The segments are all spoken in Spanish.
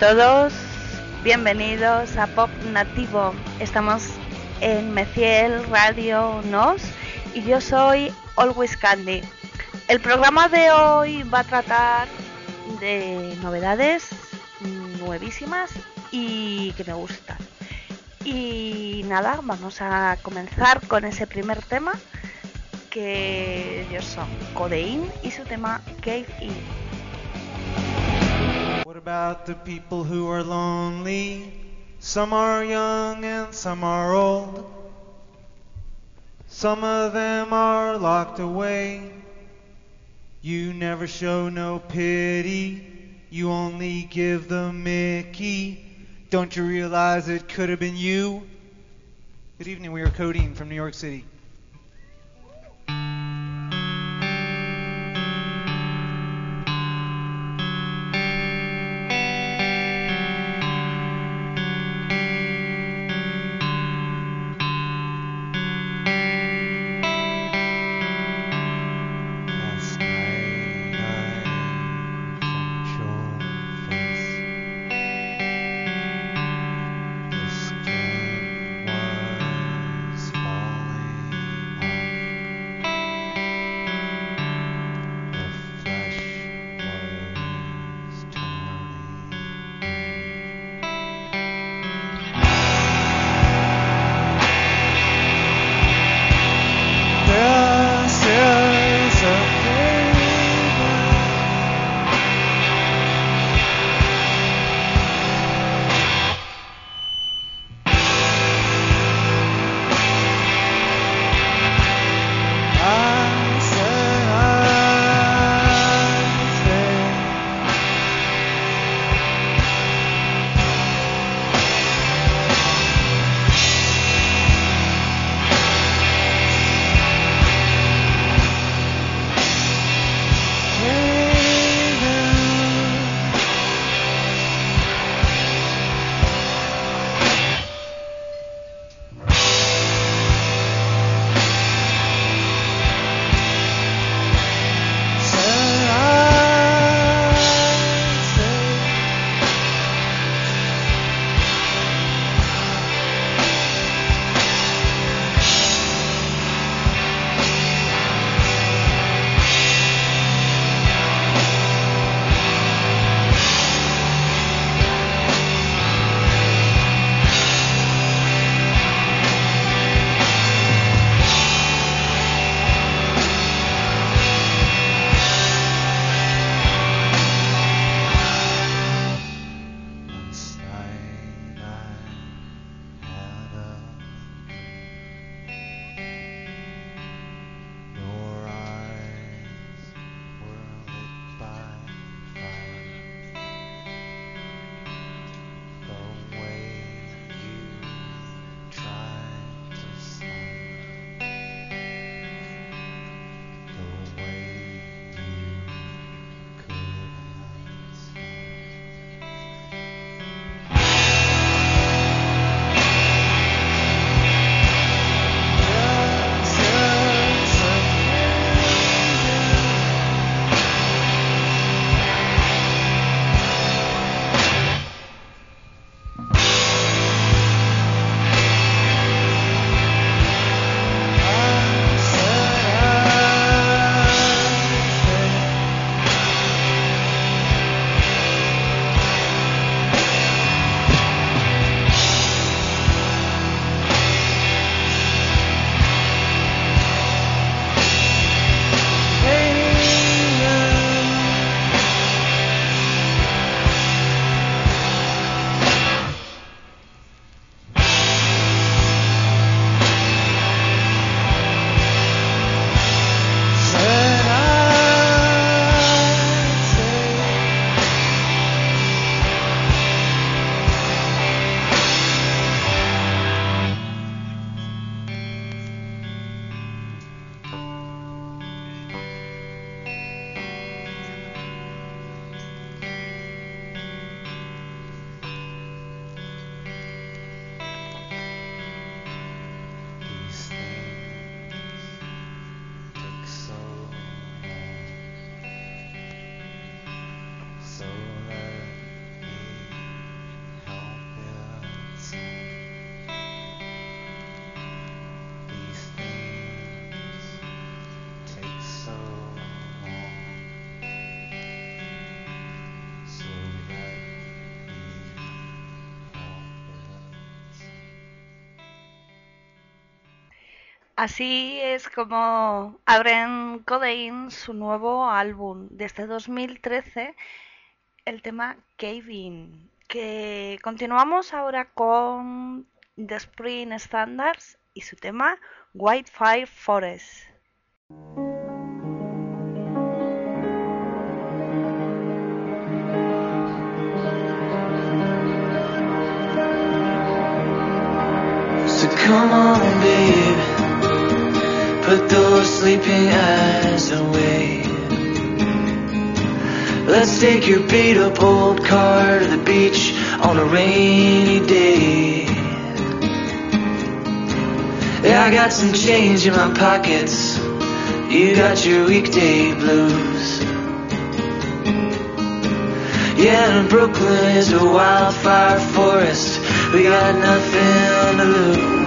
todos, bienvenidos a Pop Nativo. Estamos en Meciel Radio Nos y yo soy Always Candy. El programa de hoy va a tratar de novedades nuevísimas y que me gustan. Y nada, vamos a comenzar con ese primer tema que ellos son Codeine y su tema Cave In. What about the people who are lonely? Some are young and some are old. Some of them are locked away. You never show no pity. You only give the Mickey. Don't you realize it could have been you? Good evening, we are Codeine from New York City. Así es como abren Codeine su nuevo álbum desde 2013, el tema Caving. Que continuamos ahora con The Spring Standards y su tema White Fire Forest. Those sleeping eyes away. Let's take your beat up old car to the beach on a rainy day. Yeah, I got some change in my pockets. You got your weekday blues. Yeah, and Brooklyn is a wildfire forest. We got nothing to lose.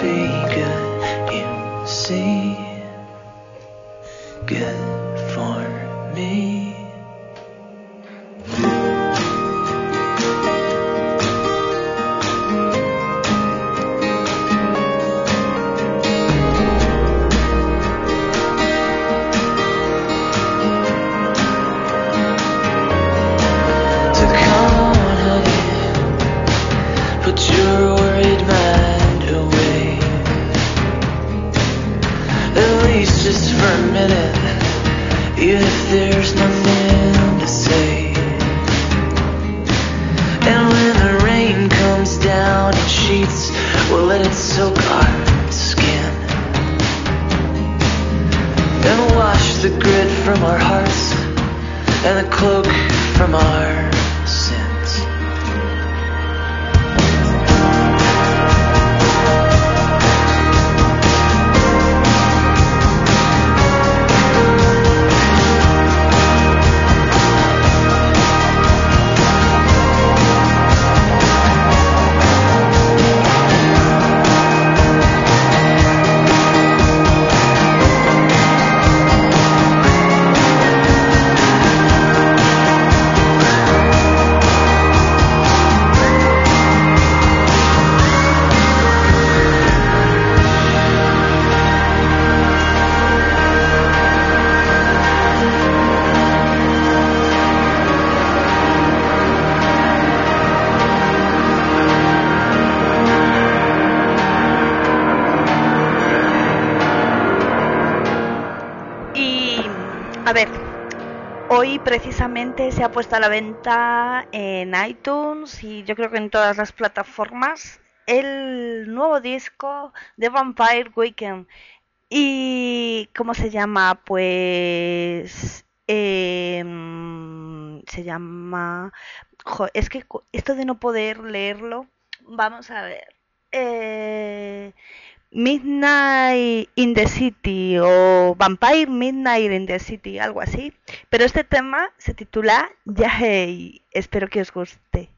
beacon. Hoy precisamente se ha puesto a la venta en iTunes y yo creo que en todas las plataformas el nuevo disco de Vampire Weekend. ¿Y cómo se llama? Pues em, se llama... es que esto de no poder leerlo, vamos a ver. Eh, Midnight in the City o Vampire Midnight in the City, algo así. Pero este tema se titula Yahey. Espero que os guste.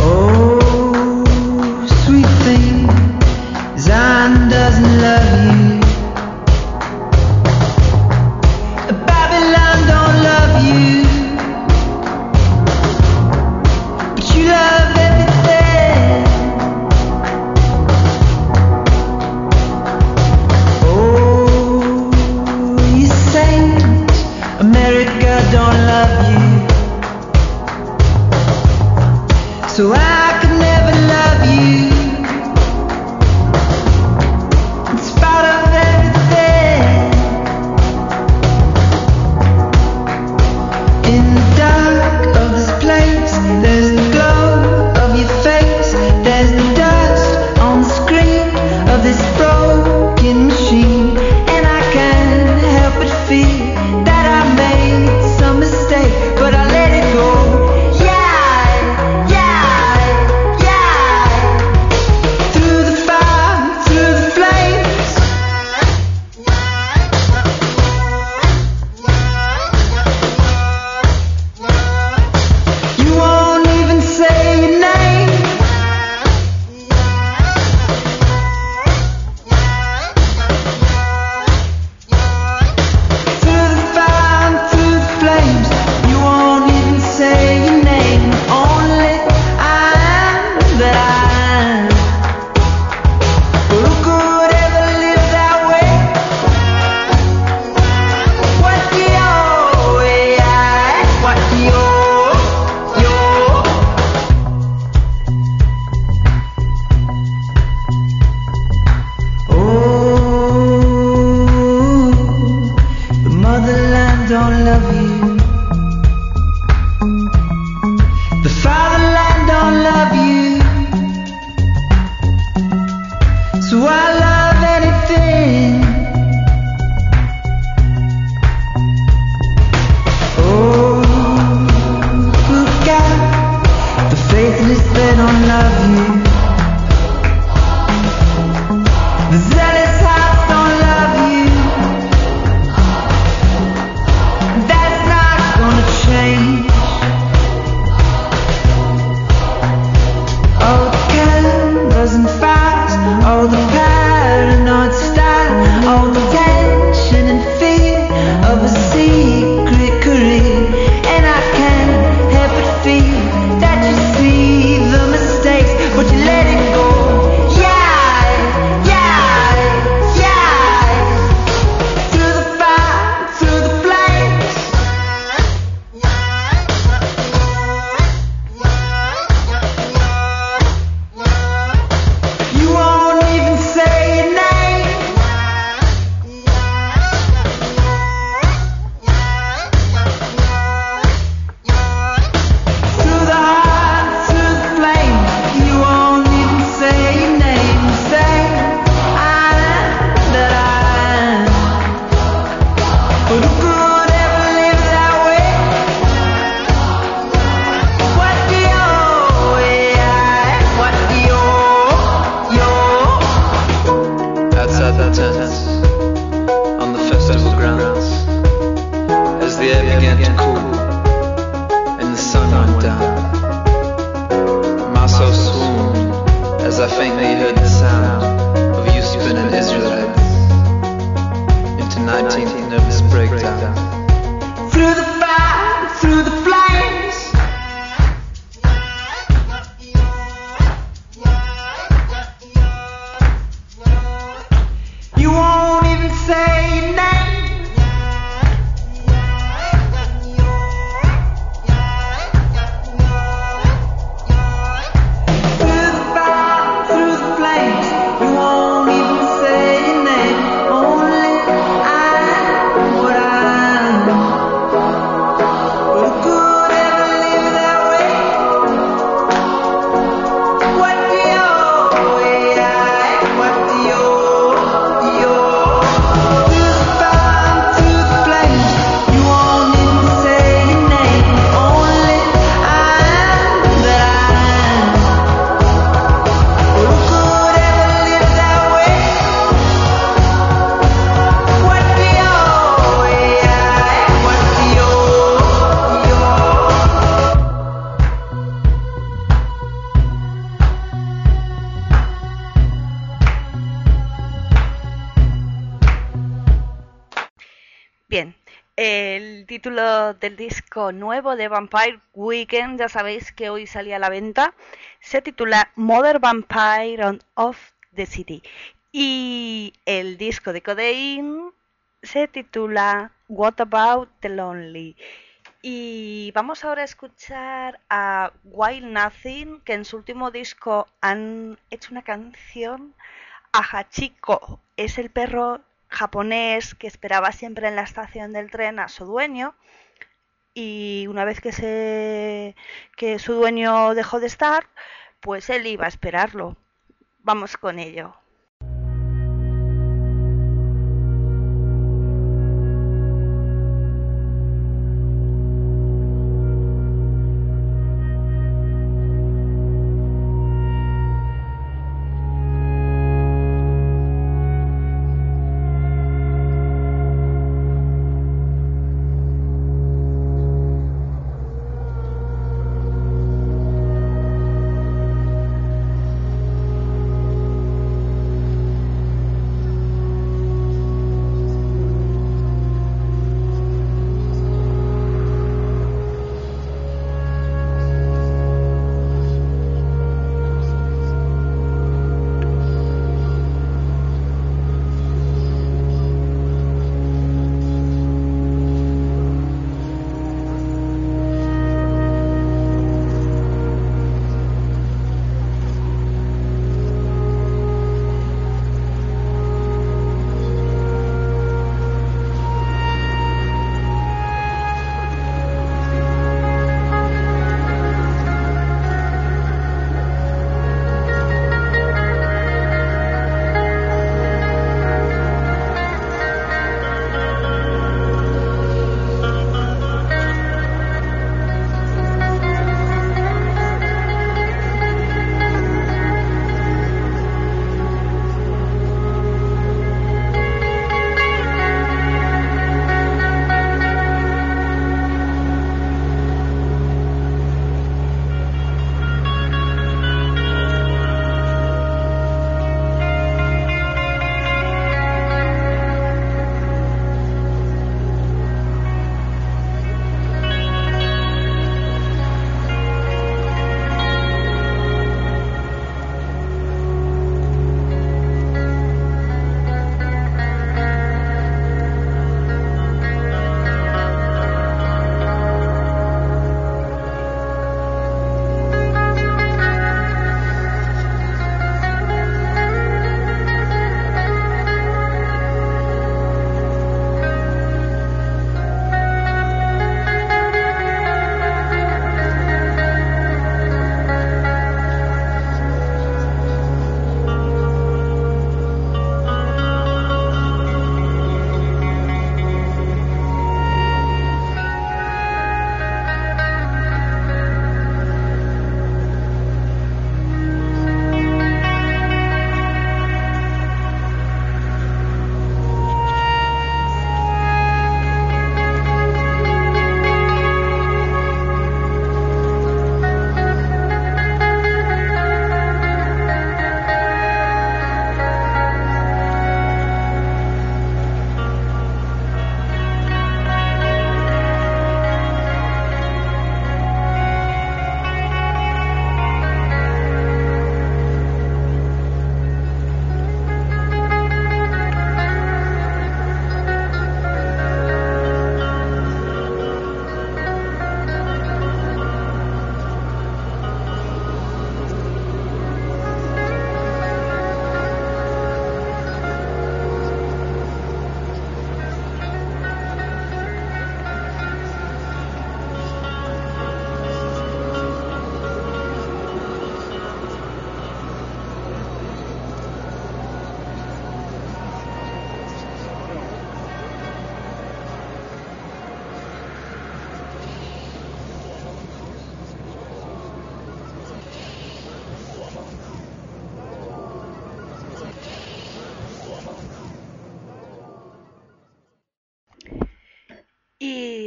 Oh, sweet Zion doesn't love you. So I título del disco nuevo de Vampire Weekend, ya sabéis que hoy salía a la venta, se titula Mother Vampire on of the City. Y el disco de Codeine se titula What About the Lonely. Y vamos ahora a escuchar a Wild Nothing, que en su último disco han hecho una canción a Hachiko. Es el perro japonés que esperaba siempre en la estación del tren a su dueño y una vez que se que su dueño dejó de estar, pues él iba a esperarlo. Vamos con ello.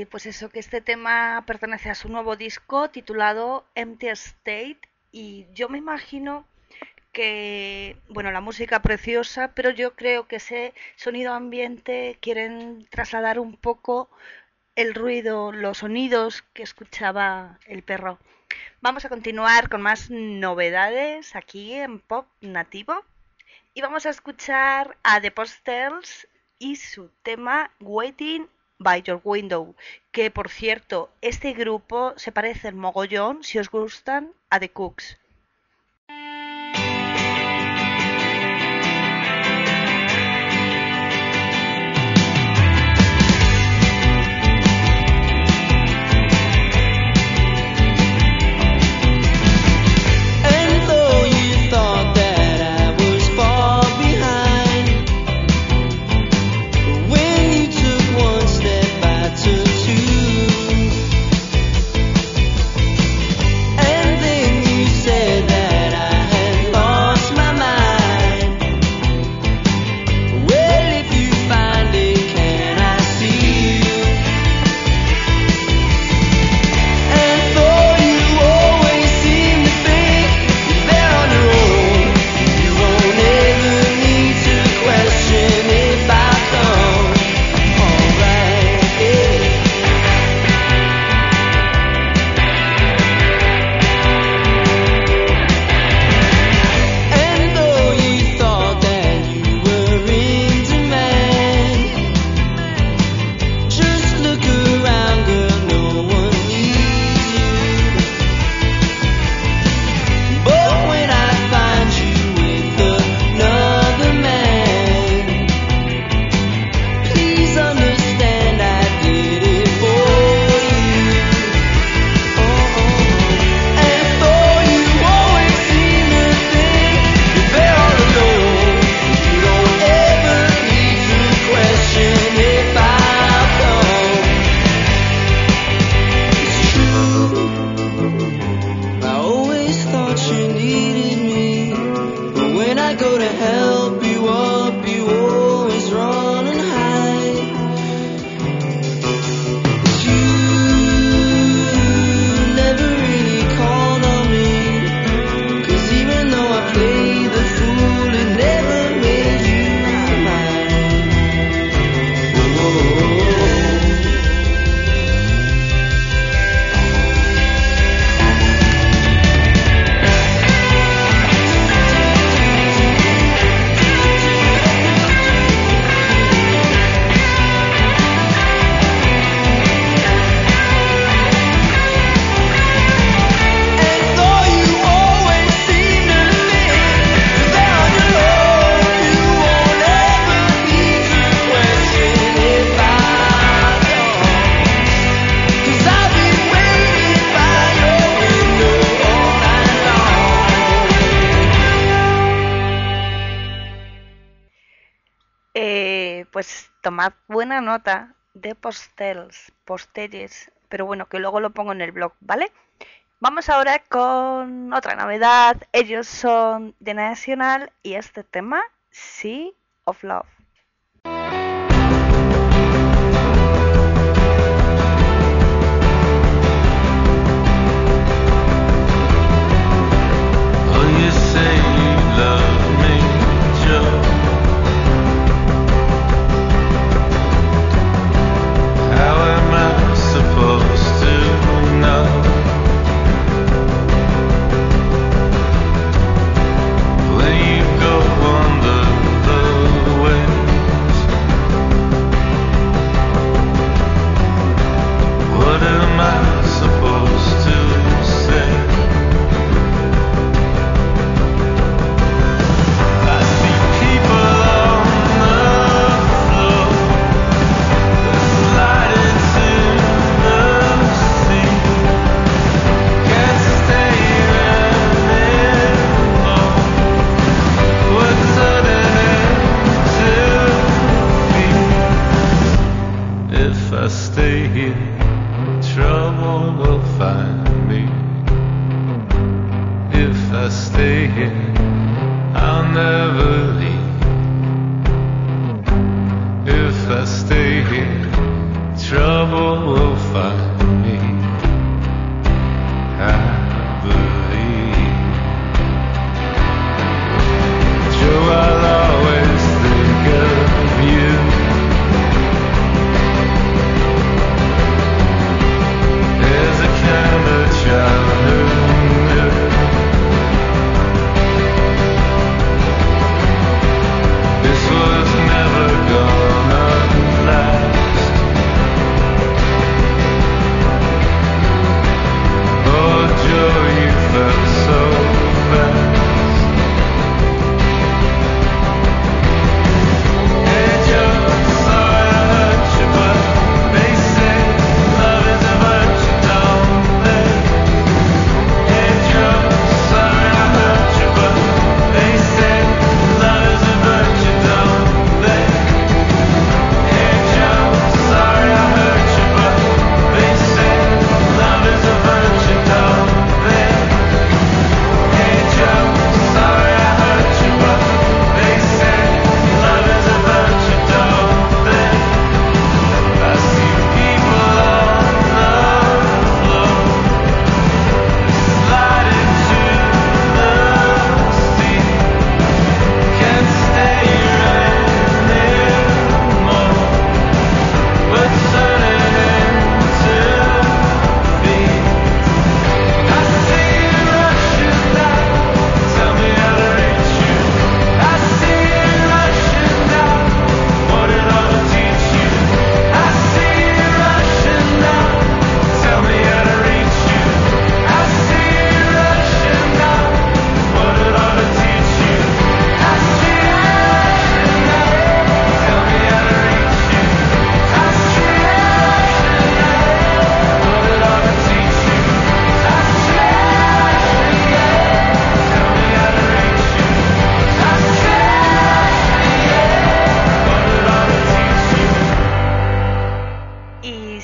Pues eso, que este tema pertenece a su nuevo disco titulado Empty State y yo me imagino que, bueno, la música preciosa, pero yo creo que ese sonido ambiente quieren trasladar un poco el ruido, los sonidos que escuchaba el perro. Vamos a continuar con más novedades aquí en Pop Nativo y vamos a escuchar a The Postels y su tema Waiting by Your Window, que por cierto, este grupo se parece en mogollón, si os gustan, a The Cooks. De postels, postelles, pero bueno, que luego lo pongo en el blog, ¿vale? Vamos ahora con otra novedad. Ellos son de Nacional y este tema, Sea of Love.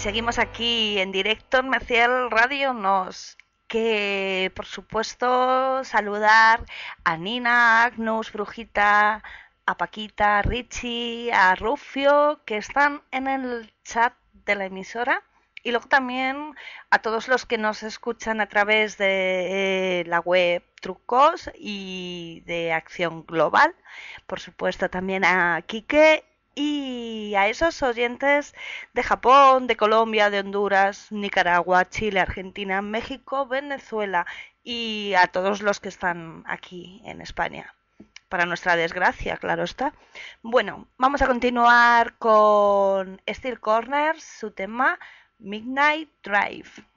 Seguimos aquí en directo en Meciel Radio Nos. Que por supuesto saludar a Nina, Agnus, Brujita, a Paquita, a Richie, a Rufio, que están en el chat de la emisora. Y luego también a todos los que nos escuchan a través de eh, la web Trucos y de Acción Global. Por supuesto también a Quique y a esos oyentes de Japón, de Colombia, de Honduras, Nicaragua, Chile, Argentina, México, Venezuela y a todos los que están aquí en España. Para nuestra desgracia, claro está. Bueno, vamos a continuar con Steel Corners, su tema Midnight Drive.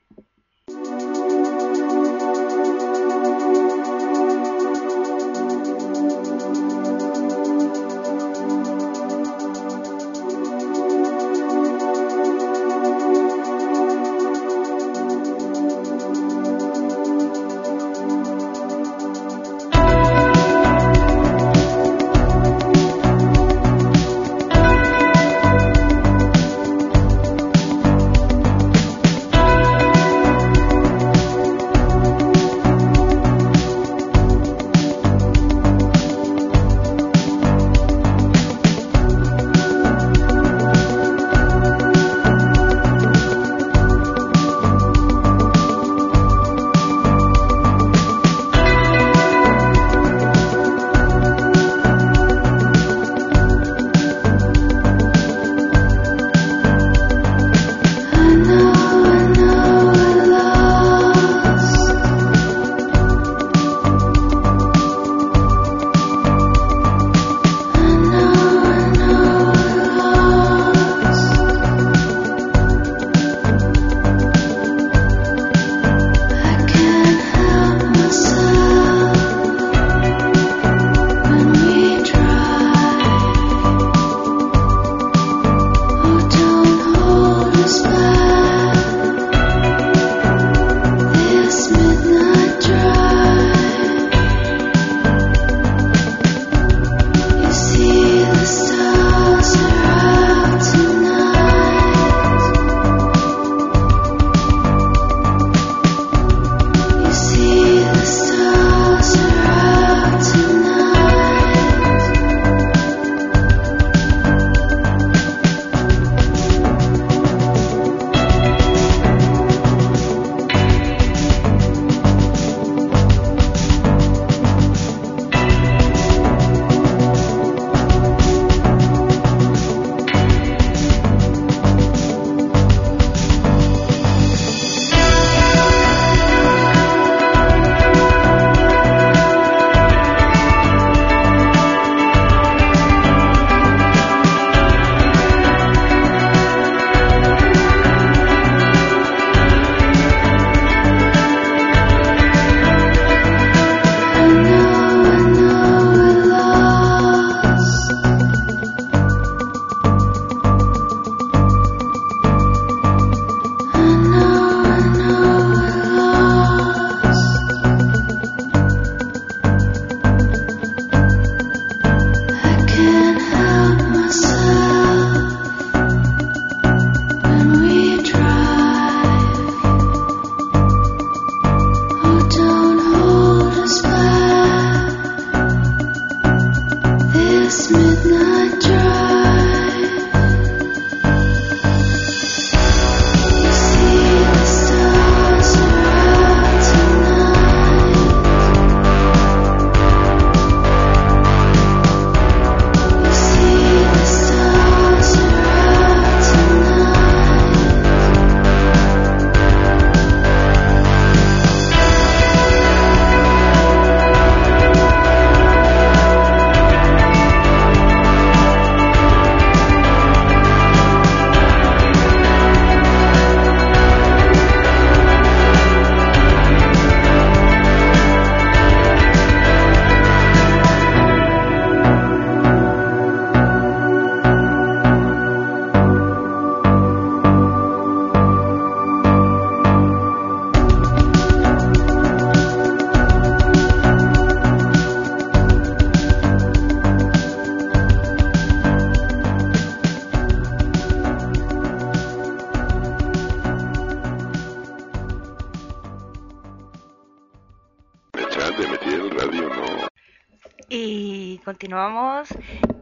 Continuamos.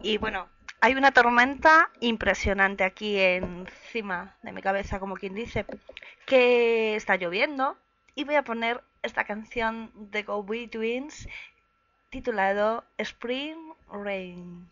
Y bueno, hay una tormenta impresionante aquí encima de mi cabeza, como quien dice, que está lloviendo. Y voy a poner esta canción de Go Twins titulado Spring Rain.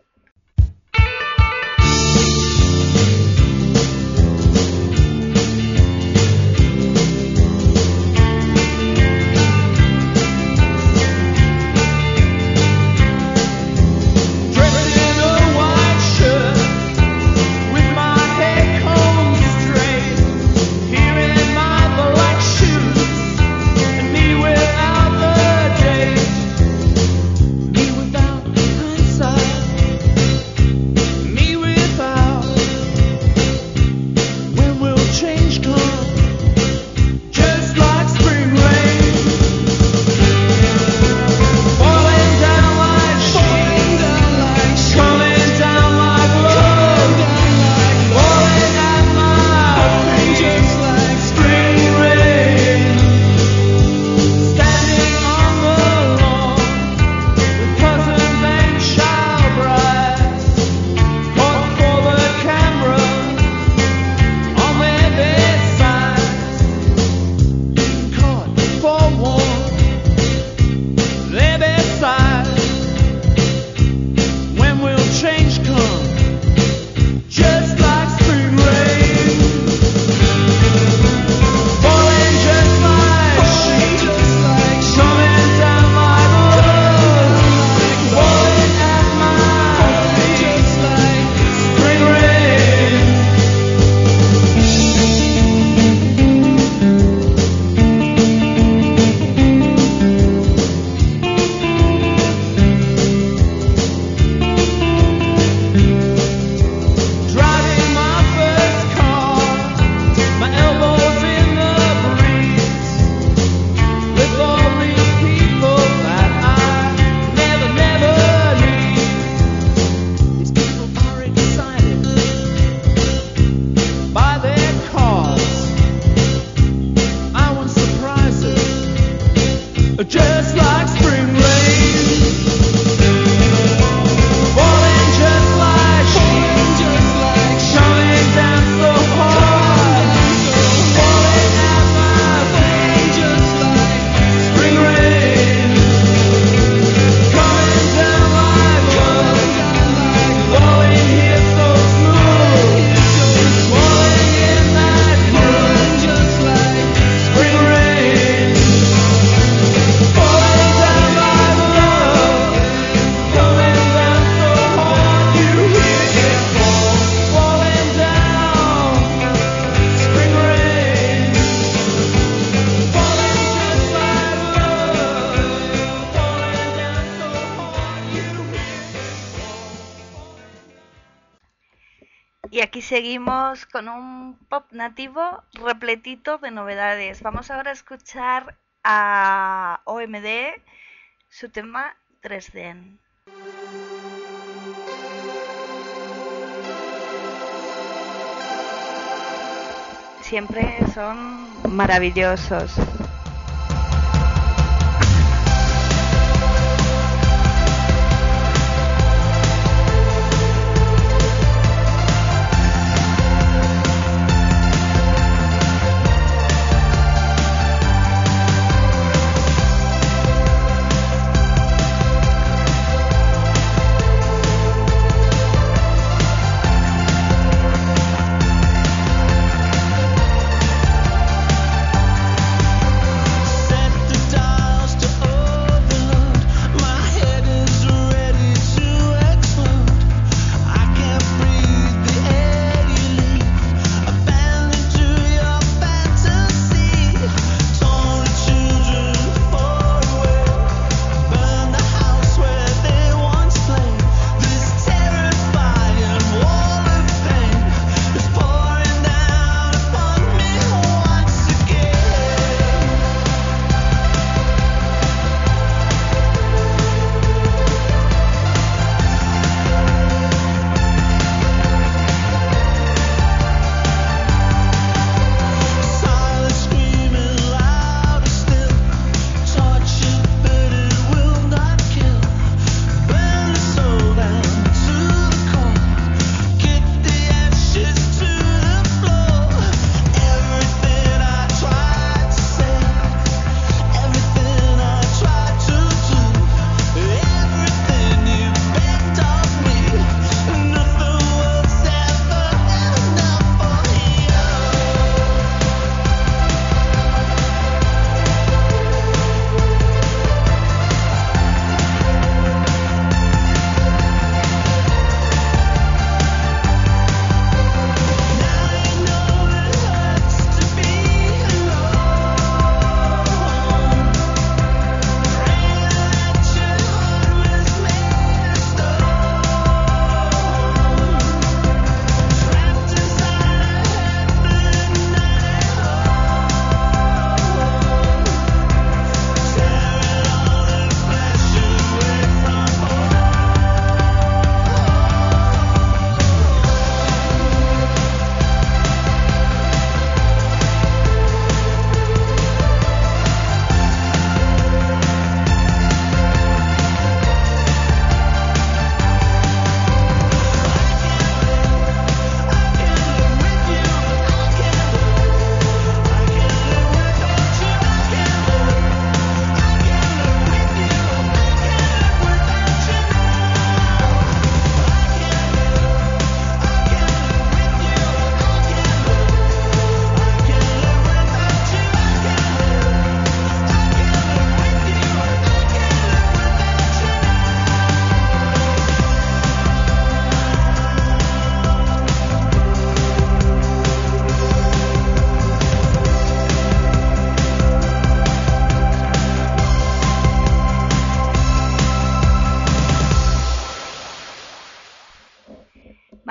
Seguimos con un pop nativo repletito de novedades. Vamos ahora a escuchar a OMD su tema 3D. Siempre son maravillosos.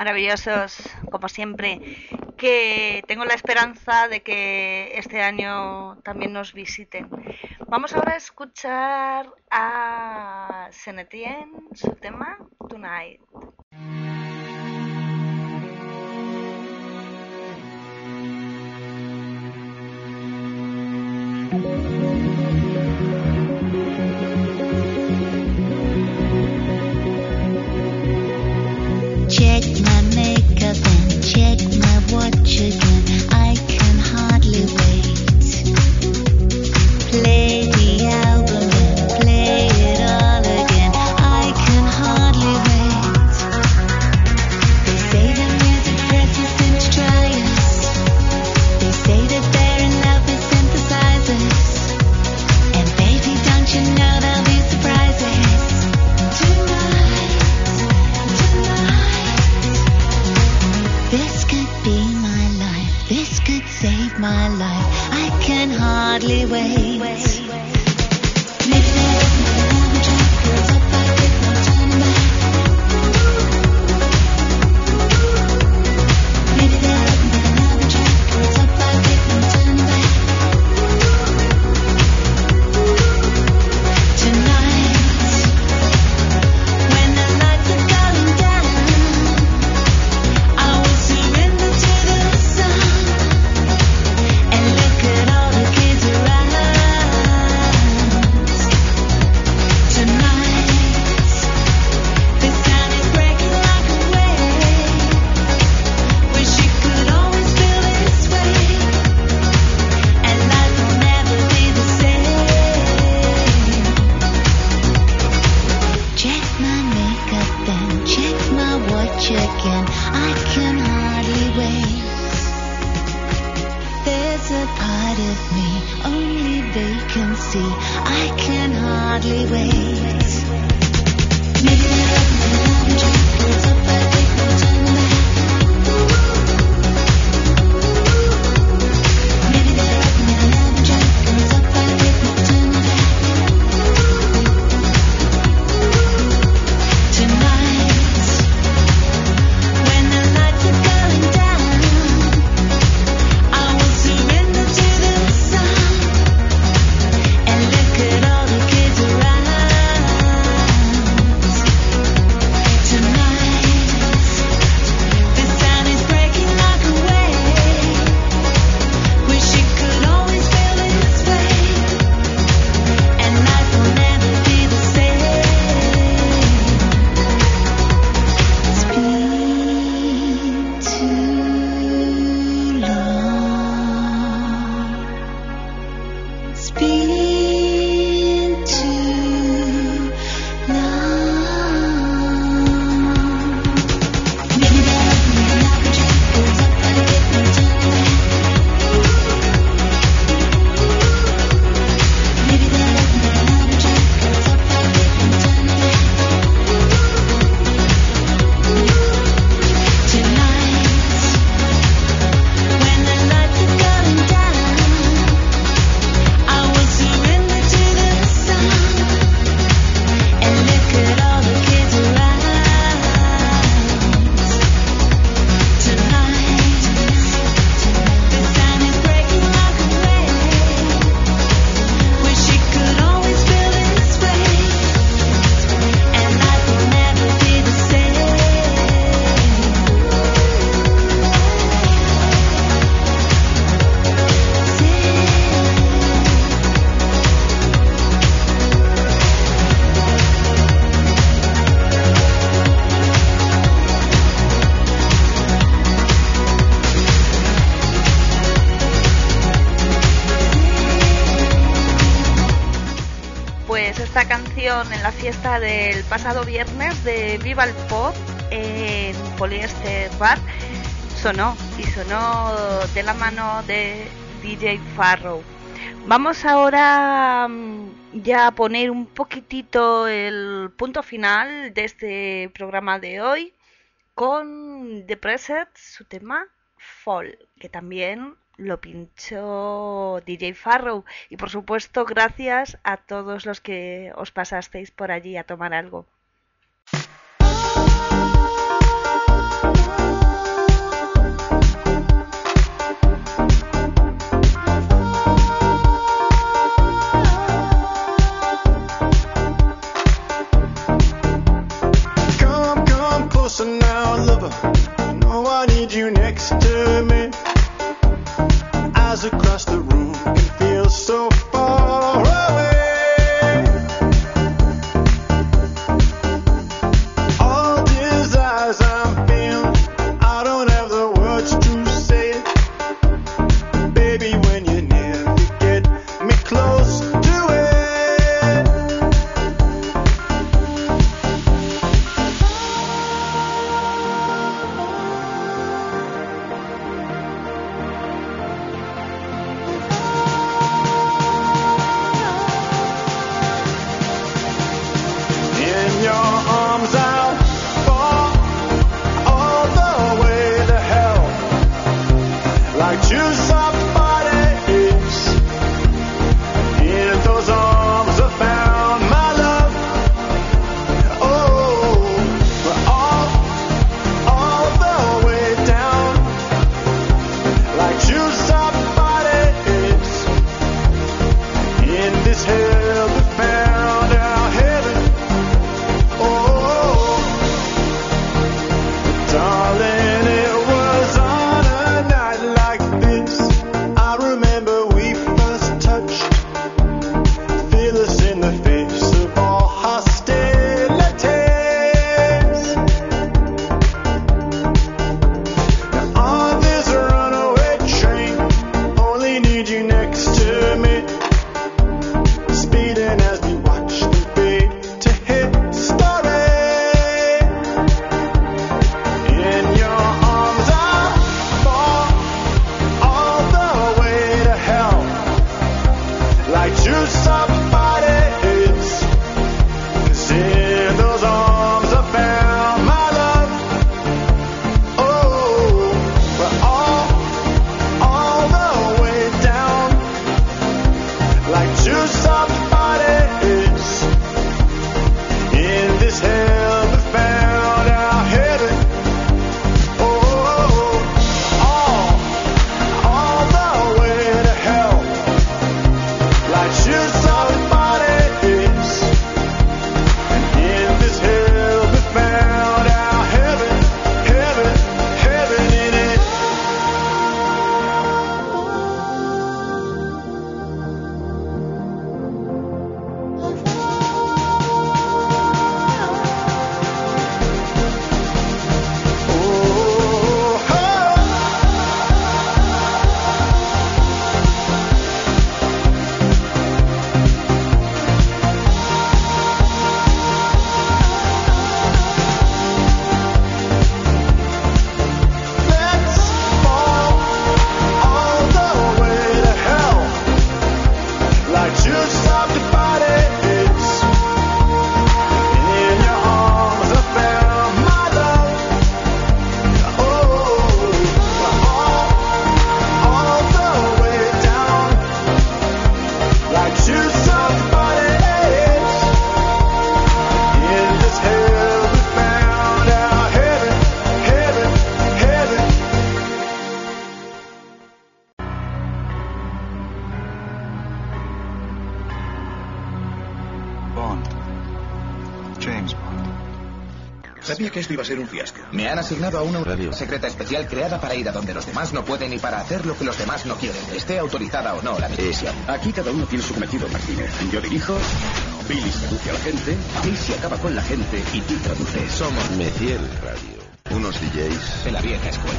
Maravillosos, como siempre, que tengo la esperanza de que este año también nos visiten. Vamos ahora a escuchar a Senetien, su tema Tonight. Del pasado viernes de Viva el Pop en Polyester Bar sonó y sonó de la mano de DJ Farrow. Vamos ahora mm, ya a poner un poquitito el punto final de este programa de hoy con The Preset, su tema Fall, que también lo pinchó DJ Farrow y por supuesto gracias a todos los que os pasasteis por allí a tomar algo. I need you next to me. across the esto iba a ser un fiasco. Me han asignado a una Radio. secreta especial creada para ir a donde los demás no pueden y para hacer lo que los demás no quieren, esté autorizada o no la misión. Aquí cada uno tiene su cometido, Martínez. Yo dirijo, Billy seduce a la gente, Missy acaba con la gente y tú traduces. Somos Meciel Radio. Unos DJs. de la vieja escuela.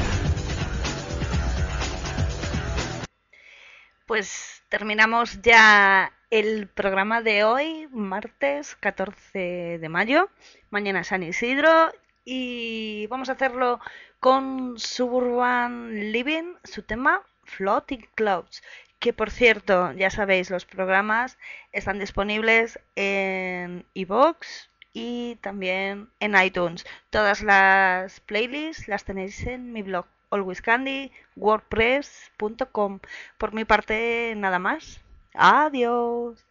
Pues terminamos ya el programa de hoy, martes 14 de mayo. Mañana San Isidro y vamos a hacerlo con Suburban Living, su tema Floating Clouds. Que por cierto, ya sabéis, los programas están disponibles en iVoox y también en iTunes. Todas las playlists las tenéis en mi blog alwayscandy.wordpress.com. Por mi parte, nada más. Adiós.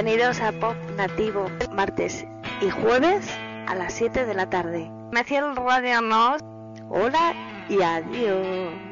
Bienvenidos a Pop Nativo, martes y jueves a las 7 de la tarde. Meciel Radio Nos, hola y adiós.